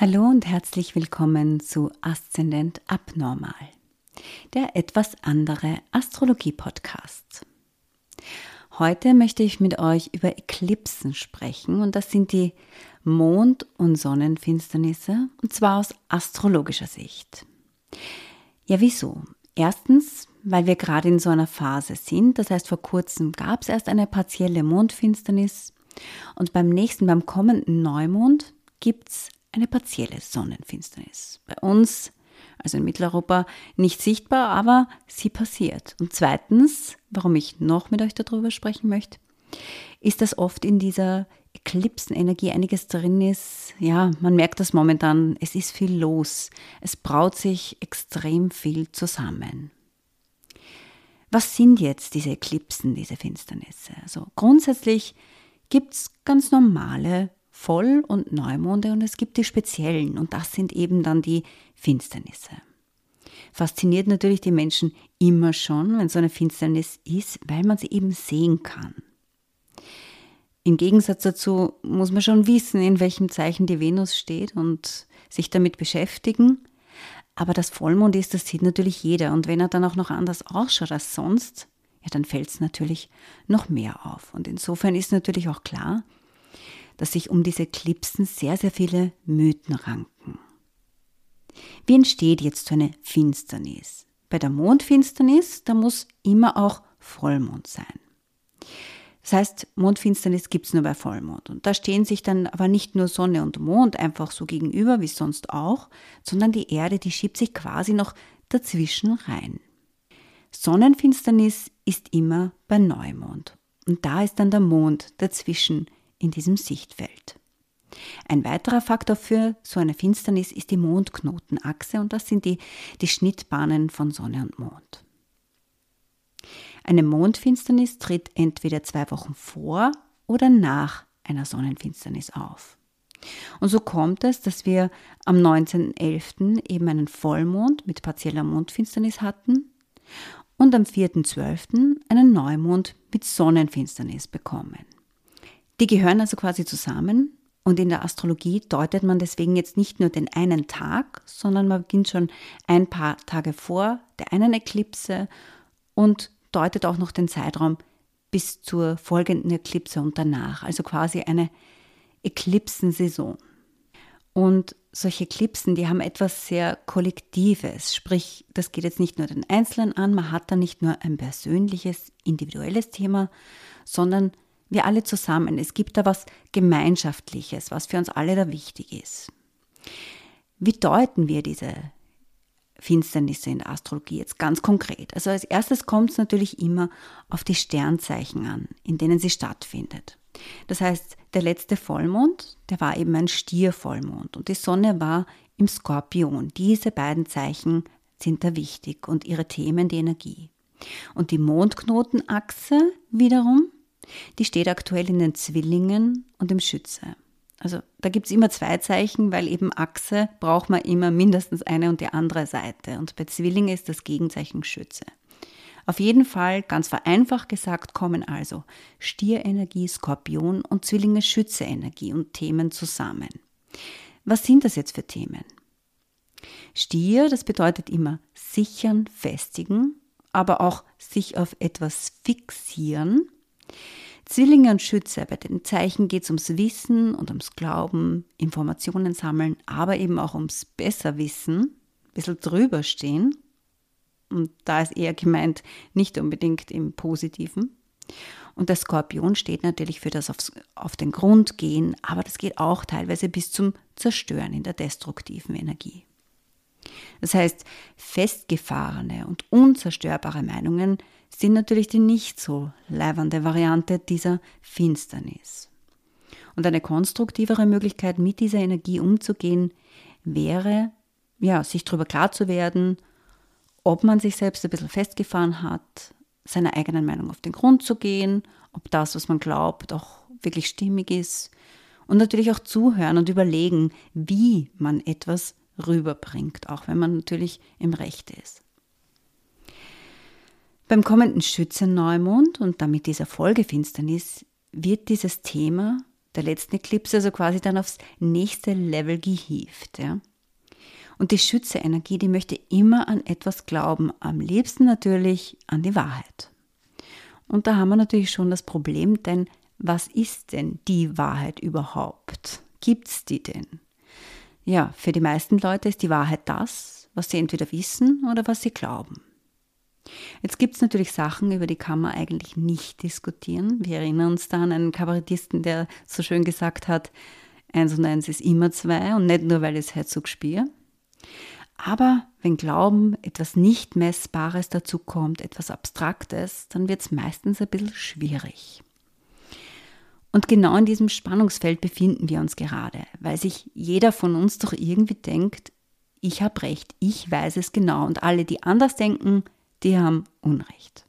Hallo und herzlich willkommen zu Aszendent Abnormal, der etwas andere Astrologie-Podcast. Heute möchte ich mit euch über Eklipsen sprechen und das sind die Mond- und Sonnenfinsternisse und zwar aus astrologischer Sicht. Ja, wieso? Erstens, weil wir gerade in so einer Phase sind, das heißt vor kurzem gab es erst eine partielle Mondfinsternis und beim nächsten, beim kommenden Neumond gibt es eine partielle Sonnenfinsternis. Bei uns, also in Mitteleuropa, nicht sichtbar, aber sie passiert. Und zweitens, warum ich noch mit euch darüber sprechen möchte, ist, dass oft in dieser Eklipsenenergie einiges drin ist. Ja, man merkt das momentan, es ist viel los. Es braut sich extrem viel zusammen. Was sind jetzt diese Eklipsen, diese Finsternisse? Also grundsätzlich gibt es ganz normale Voll- und Neumonde und es gibt die speziellen und das sind eben dann die Finsternisse. Fasziniert natürlich die Menschen immer schon, wenn so eine Finsternis ist, weil man sie eben sehen kann. Im Gegensatz dazu muss man schon wissen, in welchem Zeichen die Venus steht und sich damit beschäftigen. Aber das Vollmond ist, das sieht natürlich jeder. Und wenn er dann auch noch anders ausschaut als sonst, ja, dann fällt es natürlich noch mehr auf. Und insofern ist natürlich auch klar, dass sich um diese Klipsen sehr, sehr viele Mythen ranken. Wie entsteht jetzt so eine Finsternis? Bei der Mondfinsternis, da muss immer auch Vollmond sein. Das heißt, Mondfinsternis gibt es nur bei Vollmond. Und da stehen sich dann aber nicht nur Sonne und Mond einfach so gegenüber, wie sonst auch, sondern die Erde, die schiebt sich quasi noch dazwischen rein. Sonnenfinsternis ist immer bei Neumond. Und da ist dann der Mond dazwischen in diesem Sichtfeld. Ein weiterer Faktor für so eine Finsternis ist die Mondknotenachse und das sind die, die Schnittbahnen von Sonne und Mond. Eine Mondfinsternis tritt entweder zwei Wochen vor oder nach einer Sonnenfinsternis auf. Und so kommt es, dass wir am 19.11. eben einen Vollmond mit partieller Mondfinsternis hatten und am 4.12. einen Neumond mit Sonnenfinsternis bekommen. Die gehören also quasi zusammen. Und in der Astrologie deutet man deswegen jetzt nicht nur den einen Tag, sondern man beginnt schon ein paar Tage vor der einen Eklipse und deutet auch noch den Zeitraum bis zur folgenden Eklipse und danach, also quasi eine Eklipsensaison. Und solche Eklipsen, die haben etwas sehr Kollektives, sprich, das geht jetzt nicht nur den Einzelnen an, man hat da nicht nur ein persönliches, individuelles Thema, sondern wir alle zusammen. Es gibt da was Gemeinschaftliches, was für uns alle da wichtig ist. Wie deuten wir diese Finsternisse in der Astrologie jetzt ganz konkret? Also als erstes kommt es natürlich immer auf die Sternzeichen an, in denen sie stattfindet. Das heißt, der letzte Vollmond, der war eben ein Stiervollmond und die Sonne war im Skorpion. Diese beiden Zeichen sind da wichtig und ihre Themen die Energie. Und die Mondknotenachse wiederum, die steht aktuell in den Zwillingen und im Schütze. Also da gibt es immer zwei Zeichen, weil eben Achse braucht man immer mindestens eine und die andere Seite. Und bei Zwillingen ist das Gegenzeichen Schütze. Auf jeden Fall, ganz vereinfacht gesagt, kommen also Stierenergie, Skorpion und Zwillinge Schütze-Energie und Themen zusammen. Was sind das jetzt für Themen? Stier, das bedeutet immer sichern, festigen, aber auch sich auf etwas fixieren. Zwillinge und Schütze, bei den Zeichen geht es ums Wissen und ums Glauben, Informationen sammeln, aber eben auch ums Besserwissen, ein bisschen drüber stehen. Und da ist eher gemeint, nicht unbedingt im Positiven. Und der Skorpion steht natürlich für das aufs, auf den Grund gehen, aber das geht auch teilweise bis zum Zerstören in der destruktiven Energie. Das heißt, festgefahrene und unzerstörbare Meinungen sind natürlich die nicht so leibernde Variante dieser Finsternis. Und eine konstruktivere Möglichkeit, mit dieser Energie umzugehen, wäre, ja, sich darüber klar zu werden, ob man sich selbst ein bisschen festgefahren hat, seiner eigenen Meinung auf den Grund zu gehen, ob das, was man glaubt, auch wirklich stimmig ist und natürlich auch zuhören und überlegen, wie man etwas rüberbringt, auch wenn man natürlich im Recht ist. Beim kommenden Schützenneumond und damit dieser Folgefinsternis wird dieses Thema der letzten Eclipse, also quasi dann aufs nächste Level gehievt. Ja. Und die Schütze-Energie, die möchte immer an etwas glauben, am liebsten natürlich an die Wahrheit. Und da haben wir natürlich schon das Problem, denn was ist denn die Wahrheit überhaupt? Gibt es die denn? Ja, für die meisten Leute ist die Wahrheit das, was sie entweder wissen oder was sie glauben. Jetzt gibt es natürlich Sachen, über die kann man eigentlich nicht diskutieren. Wir erinnern uns da an einen Kabarettisten, der so schön gesagt hat, eins und eins ist immer zwei und nicht nur, weil es Herzog spielt. Aber wenn Glauben etwas nicht Messbares dazu kommt, etwas Abstraktes, dann wird es meistens ein bisschen schwierig. Und genau in diesem Spannungsfeld befinden wir uns gerade, weil sich jeder von uns doch irgendwie denkt, ich habe recht, ich weiß es genau und alle, die anders denken, die haben Unrecht.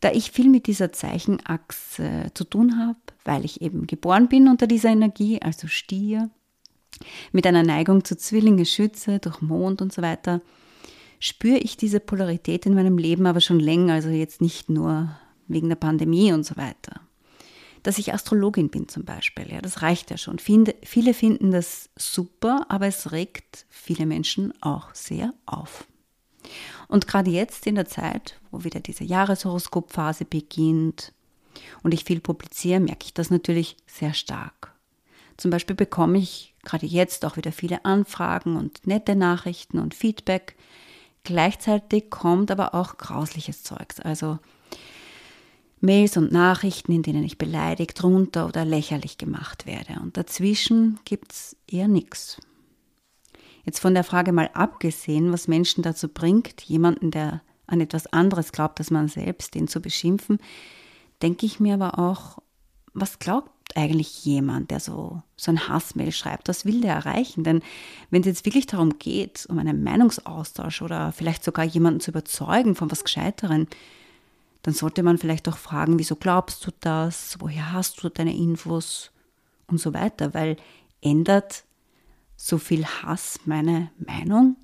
Da ich viel mit dieser Zeichenachse zu tun habe, weil ich eben geboren bin unter dieser Energie, also Stier, mit einer Neigung zu Zwillinge, Schütze, durch Mond und so weiter, spüre ich diese Polarität in meinem Leben aber schon länger, also jetzt nicht nur wegen der Pandemie und so weiter. Dass ich Astrologin bin zum Beispiel, ja, das reicht ja schon. Viele, viele finden das super, aber es regt viele Menschen auch sehr auf. Und gerade jetzt in der Zeit, wo wieder diese Jahreshoroskopphase beginnt und ich viel publiziere, merke ich das natürlich sehr stark. Zum Beispiel bekomme ich gerade jetzt auch wieder viele Anfragen und nette Nachrichten und Feedback. Gleichzeitig kommt aber auch grausliches Zeugs, also Mails und Nachrichten, in denen ich beleidigt, runter oder lächerlich gemacht werde. Und dazwischen gibt es eher nichts. Jetzt von der Frage mal abgesehen, was Menschen dazu bringt, jemanden, der an etwas anderes glaubt als man selbst, den zu beschimpfen, denke ich mir aber auch, was glaubt eigentlich jemand, der so, so ein Hassmail schreibt? Was will der erreichen? Denn wenn es jetzt wirklich darum geht, um einen Meinungsaustausch oder vielleicht sogar jemanden zu überzeugen von was Gescheiteren, dann sollte man vielleicht auch fragen, wieso glaubst du das? Woher hast du deine Infos? Und so weiter, weil ändert so viel Hass meine Meinung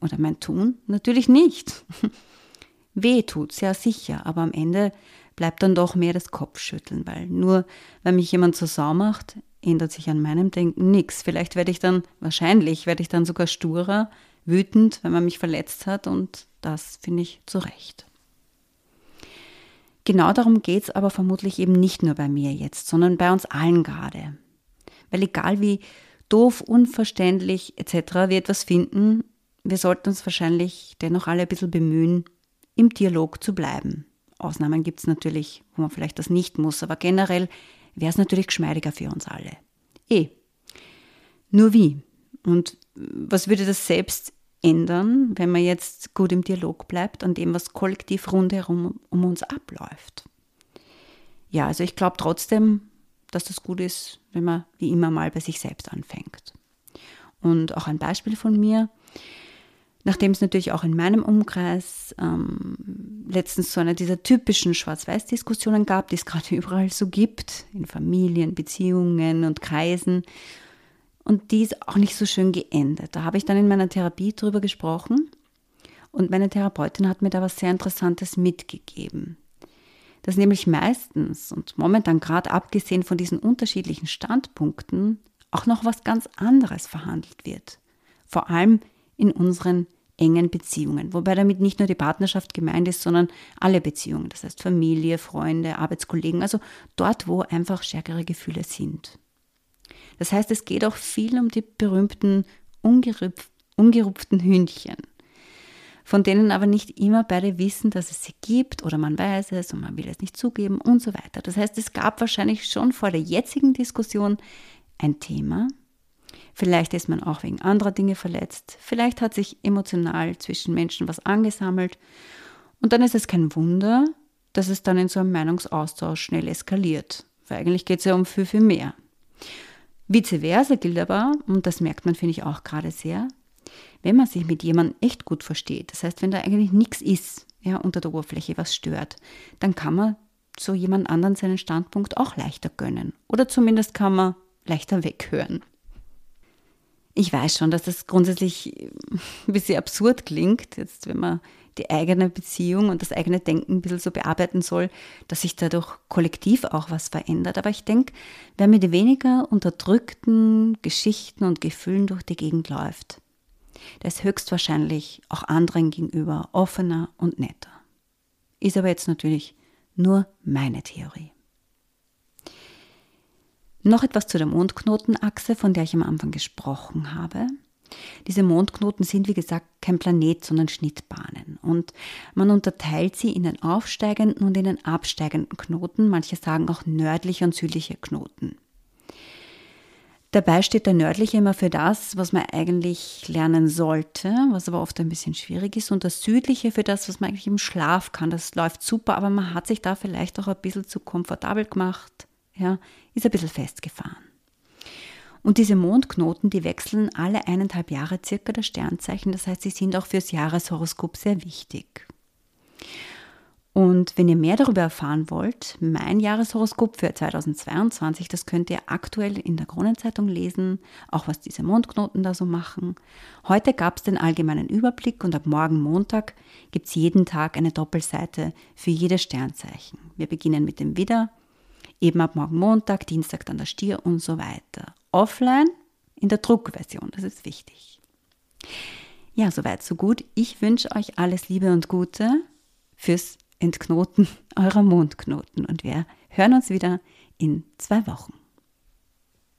oder mein Tun? Natürlich nicht. Weh tut's, ja sicher, aber am Ende bleibt dann doch mehr das Kopfschütteln, weil nur wenn mich jemand so sau macht, ändert sich an meinem Denken nichts. Vielleicht werde ich dann, wahrscheinlich werde ich dann sogar sturer, wütend, wenn man mich verletzt hat und das finde ich zu Recht. Genau darum geht es aber vermutlich eben nicht nur bei mir jetzt, sondern bei uns allen gerade. Weil egal wie doof, unverständlich etc. wir etwas finden, wir sollten uns wahrscheinlich dennoch alle ein bisschen bemühen, im Dialog zu bleiben. Ausnahmen gibt es natürlich, wo man vielleicht das nicht muss, aber generell wäre es natürlich geschmeidiger für uns alle. Eh. Nur wie? Und was würde das selbst ändern, wenn man jetzt gut im Dialog bleibt, an dem, was kollektiv rundherum um uns abläuft? Ja, also ich glaube trotzdem, dass das gut ist, wenn man wie immer mal bei sich selbst anfängt. Und auch ein Beispiel von mir, nachdem es natürlich auch in meinem Umkreis ähm, letztens so eine dieser typischen Schwarz-Weiß-Diskussionen gab, die es gerade überall so gibt, in Familien, Beziehungen und Kreisen. Und die ist auch nicht so schön geendet. Da habe ich dann in meiner Therapie drüber gesprochen und meine Therapeutin hat mir da was sehr Interessantes mitgegeben dass nämlich meistens und momentan gerade abgesehen von diesen unterschiedlichen Standpunkten auch noch was ganz anderes verhandelt wird. Vor allem in unseren engen Beziehungen, wobei damit nicht nur die Partnerschaft gemeint ist, sondern alle Beziehungen, das heißt Familie, Freunde, Arbeitskollegen, also dort, wo einfach stärkere Gefühle sind. Das heißt, es geht auch viel um die berühmten ungerupften Hündchen von denen aber nicht immer beide wissen, dass es sie gibt oder man weiß es und man will es nicht zugeben und so weiter. Das heißt, es gab wahrscheinlich schon vor der jetzigen Diskussion ein Thema. Vielleicht ist man auch wegen anderer Dinge verletzt. Vielleicht hat sich emotional zwischen Menschen was angesammelt. Und dann ist es kein Wunder, dass es dann in so einem Meinungsaustausch schnell eskaliert. Weil eigentlich geht es ja um viel, viel mehr. Vice versa gilt aber, und das merkt man, finde ich, auch gerade sehr, wenn man sich mit jemandem echt gut versteht, das heißt, wenn da eigentlich nichts ist, ja, unter der Oberfläche, was stört, dann kann man so jemand anderen seinen Standpunkt auch leichter gönnen. Oder zumindest kann man leichter weghören. Ich weiß schon, dass das grundsätzlich ein bisschen absurd klingt, jetzt wenn man die eigene Beziehung und das eigene Denken ein bisschen so bearbeiten soll, dass sich dadurch kollektiv auch was verändert. Aber ich denke, wer mit weniger unterdrückten Geschichten und Gefühlen durch die Gegend läuft, der ist höchstwahrscheinlich auch anderen gegenüber offener und netter. Ist aber jetzt natürlich nur meine Theorie. Noch etwas zu der Mondknotenachse, von der ich am Anfang gesprochen habe. Diese Mondknoten sind, wie gesagt, kein Planet, sondern Schnittbahnen. Und man unterteilt sie in den aufsteigenden und in den absteigenden Knoten. Manche sagen auch nördliche und südliche Knoten. Dabei steht der nördliche immer für das, was man eigentlich lernen sollte, was aber oft ein bisschen schwierig ist, und das südliche für das, was man eigentlich im Schlaf kann. Das läuft super, aber man hat sich da vielleicht auch ein bisschen zu komfortabel gemacht, ja, ist ein bisschen festgefahren. Und diese Mondknoten, die wechseln alle eineinhalb Jahre circa das Sternzeichen. Das heißt, sie sind auch fürs Jahreshoroskop sehr wichtig. Und wenn ihr mehr darüber erfahren wollt, mein Jahreshoroskop für 2022, das könnt ihr aktuell in der Kronenzeitung lesen, auch was diese Mondknoten da so machen. Heute gab es den allgemeinen Überblick und ab morgen Montag gibt es jeden Tag eine Doppelseite für jedes Sternzeichen. Wir beginnen mit dem Widder, eben ab morgen Montag, Dienstag dann der Stier und so weiter offline in der Druckversion. Das ist wichtig. Ja, soweit, so gut. Ich wünsche euch alles Liebe und Gute fürs Entknoten eurer Mondknoten und wir hören uns wieder in zwei Wochen.